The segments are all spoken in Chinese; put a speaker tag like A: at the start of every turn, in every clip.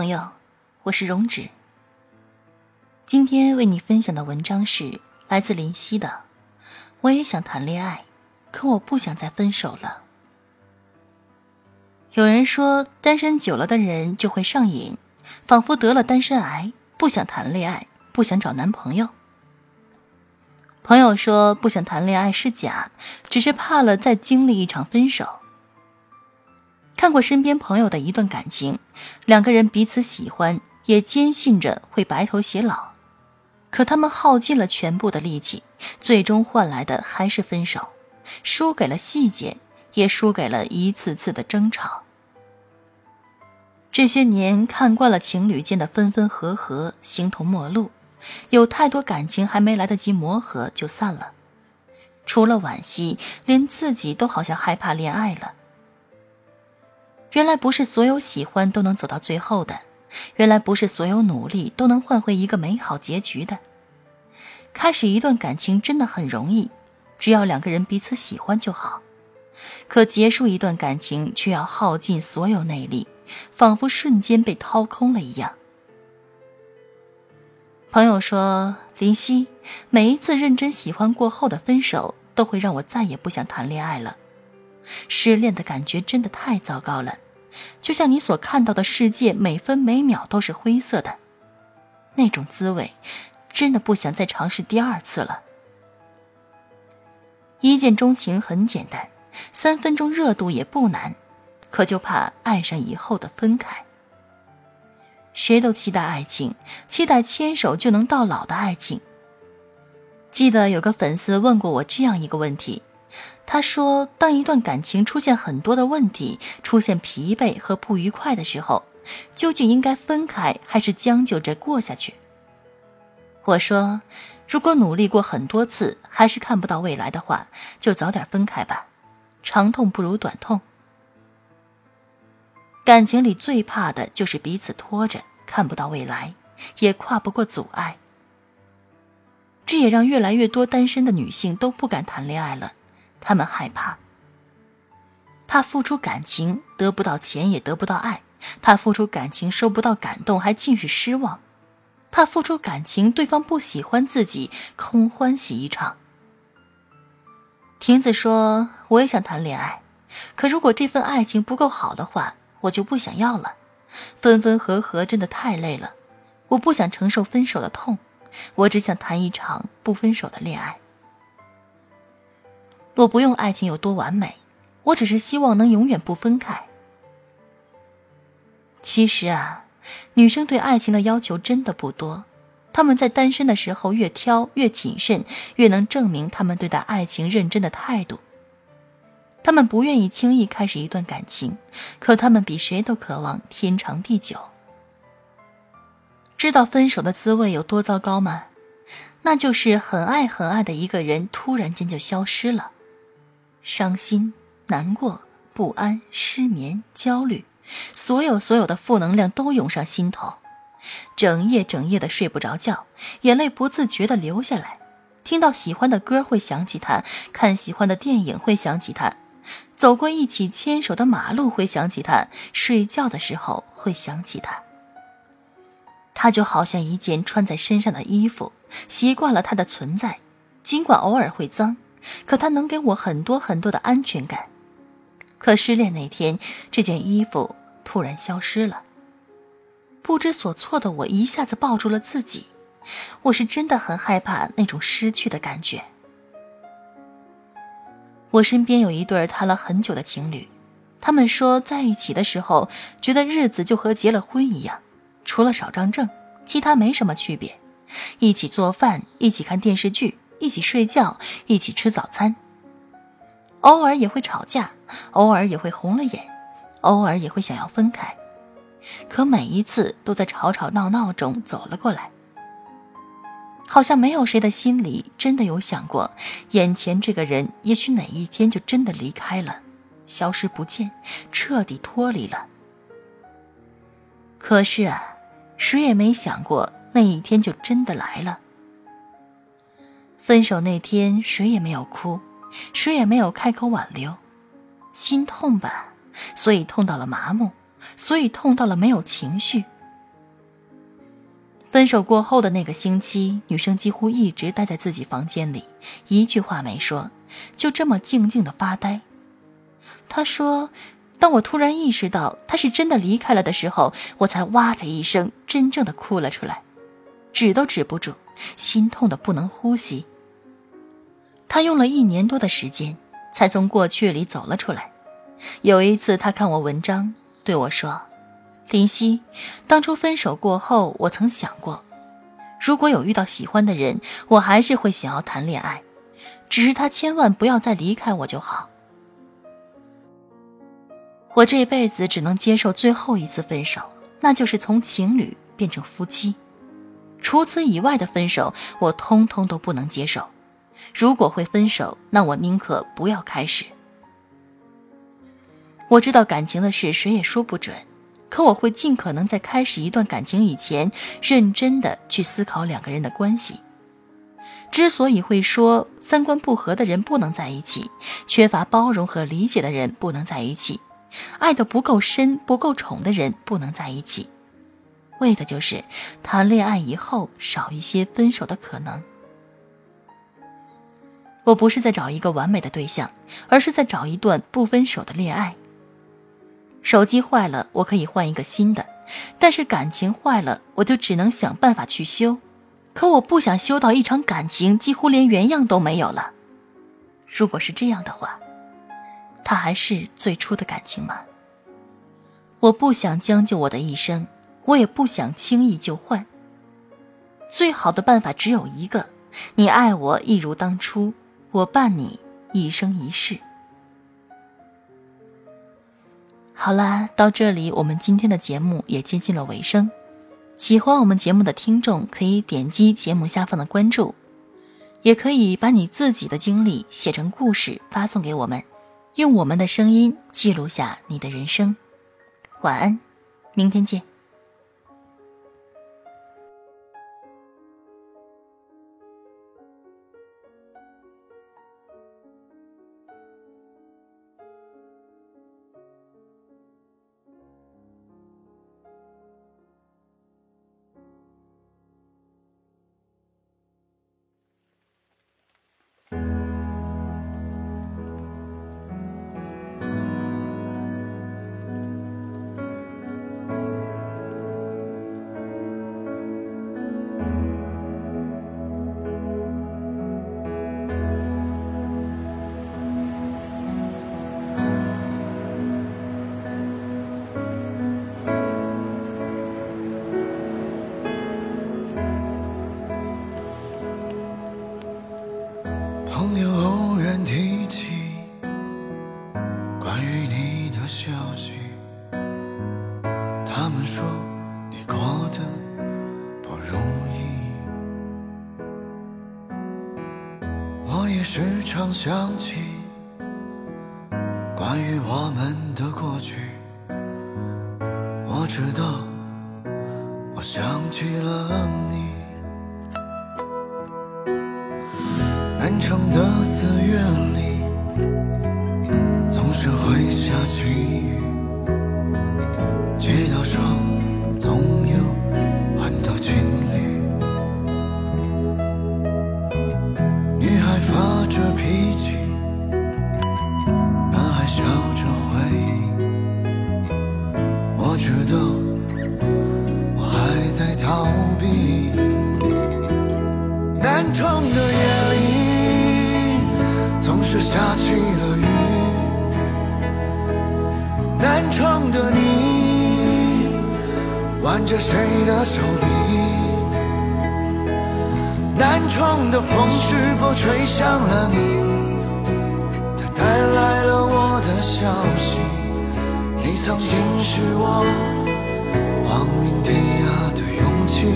A: 朋友，我是荣止。今天为你分享的文章是来自林夕的。我也想谈恋爱，可我不想再分手了。有人说，单身久了的人就会上瘾，仿佛得了单身癌，不想谈恋爱，不想找男朋友。朋友说，不想谈恋爱是假，只是怕了再经历一场分手。看过身边朋友的一段感情，两个人彼此喜欢，也坚信着会白头偕老，可他们耗尽了全部的力气，最终换来的还是分手，输给了细节，也输给了一次次的争吵。这些年看惯了情侣间的分分合合，形同陌路，有太多感情还没来得及磨合就散了，除了惋惜，连自己都好像害怕恋爱了。原来不是所有喜欢都能走到最后的，原来不是所有努力都能换回一个美好结局的。开始一段感情真的很容易，只要两个人彼此喜欢就好。可结束一段感情却要耗尽所有内力，仿佛瞬间被掏空了一样。朋友说：“林夕，每一次认真喜欢过后的分手，都会让我再也不想谈恋爱了。”失恋的感觉真的太糟糕了，就像你所看到的世界，每分每秒都是灰色的，那种滋味，真的不想再尝试第二次了。一见钟情很简单，三分钟热度也不难，可就怕爱上以后的分开。谁都期待爱情，期待牵手就能到老的爱情。记得有个粉丝问过我这样一个问题。他说：“当一段感情出现很多的问题，出现疲惫和不愉快的时候，究竟应该分开还是将就着过下去？”我说：“如果努力过很多次还是看不到未来的话，就早点分开吧，长痛不如短痛。感情里最怕的就是彼此拖着，看不到未来，也跨不过阻碍。这也让越来越多单身的女性都不敢谈恋爱了。”他们害怕，怕付出感情得不到钱也得不到爱，怕付出感情收不到感动还尽是失望，怕付出感情对方不喜欢自己空欢喜一场。婷子说：“我也想谈恋爱，可如果这份爱情不够好的话，我就不想要了。分分合合真的太累了，我不想承受分手的痛，我只想谈一场不分手的恋爱。”我不用爱情有多完美，我只是希望能永远不分开。其实啊，女生对爱情的要求真的不多，她们在单身的时候越挑越谨慎，越能证明她们对待爱情认真的态度。她们不愿意轻易开始一段感情，可她们比谁都渴望天长地久。知道分手的滋味有多糟糕吗？那就是很爱很爱的一个人突然间就消失了。伤心、难过、不安、失眠、焦虑，所有所有的负能量都涌上心头，整夜整夜的睡不着觉，眼泪不自觉的流下来。听到喜欢的歌会想起他，看喜欢的电影会想起他，走过一起牵手的马路会想起他，睡觉的时候会想起他。他就好像一件穿在身上的衣服，习惯了他的存在，尽管偶尔会脏。可他能给我很多很多的安全感，可失恋那天，这件衣服突然消失了。不知所措的我一下子抱住了自己，我是真的很害怕那种失去的感觉。我身边有一对谈了很久的情侣，他们说在一起的时候，觉得日子就和结了婚一样，除了少张证，其他没什么区别，一起做饭，一起看电视剧。一起睡觉，一起吃早餐。偶尔也会吵架，偶尔也会红了眼，偶尔也会想要分开，可每一次都在吵吵闹闹中走了过来。好像没有谁的心里真的有想过，眼前这个人也许哪一天就真的离开了，消失不见，彻底脱离了。可是啊，谁也没想过那一天就真的来了。分手那天，谁也没有哭，谁也没有开口挽留，心痛吧，所以痛到了麻木，所以痛到了没有情绪。分手过后的那个星期，女生几乎一直待在自己房间里，一句话没说，就这么静静的发呆。她说：“当我突然意识到他是真的离开了的时候，我才哇的一声，真正的哭了出来，止都止不住，心痛的不能呼吸。”他用了一年多的时间，才从过去里走了出来。有一次，他看我文章，对我说。林夕，当初分手过后，我曾想过，如果有遇到喜欢的人，我还是会想要谈恋爱，只是他千万不要再离开我就好。我这辈子只能接受最后一次分手，那就是从情侣变成夫妻，除此以外的分手，我通通都不能接受。如果会分手，那我宁可不要开始。我知道感情的事，谁也说不准。可我会尽可能在开始一段感情以前，认真的去思考两个人的关系。之所以会说三观不合的人不能在一起，缺乏包容和理解的人不能在一起，爱的不够深、不够宠的人不能在一起，为的就是谈恋爱以后少一些分手的可能。我不是在找一个完美的对象，而是在找一段不分手的恋爱。手机坏了，我可以换一个新的，但是感情坏了，我就只能想办法去修。可我不想修到一场感情几乎连原样都没有了。如果是这样的话，它还是最初的感情吗？我不想将就我的一生，我也不想轻易就换。最好的办法只有一个：你爱我一如当初，我伴你一生一世。好啦，到这里我们今天的节目也接近了尾声。喜欢我们节目的听众可以点击节目下方的关注，也可以把你自己的经历写成故事发送给我们，用我们的声音记录下你的人生。晚安，明天见。
B: 常想起关于我们的过去，我知道，我想起了你。南城的四月里，总是会下起雨，知道，我还在逃避。南城的夜里，总是下起了雨。南城的你，挽着谁的手臂？南城的风是否吹向了你？它带来了我的消息。你曾经是我亡命天涯的勇气。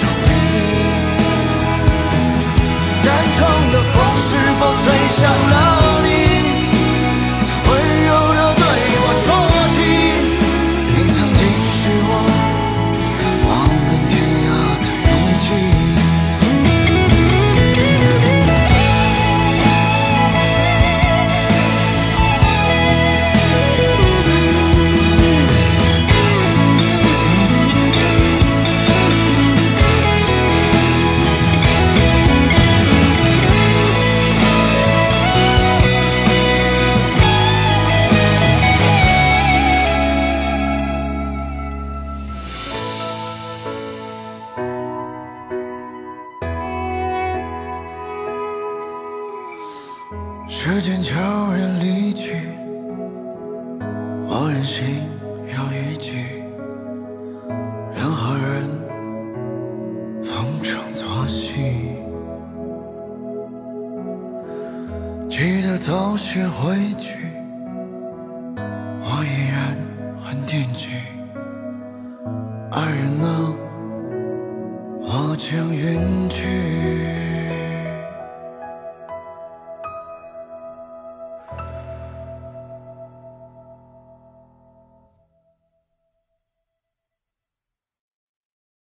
B: show. 记得早些回去我依然很惦记。爱人呢我将远去。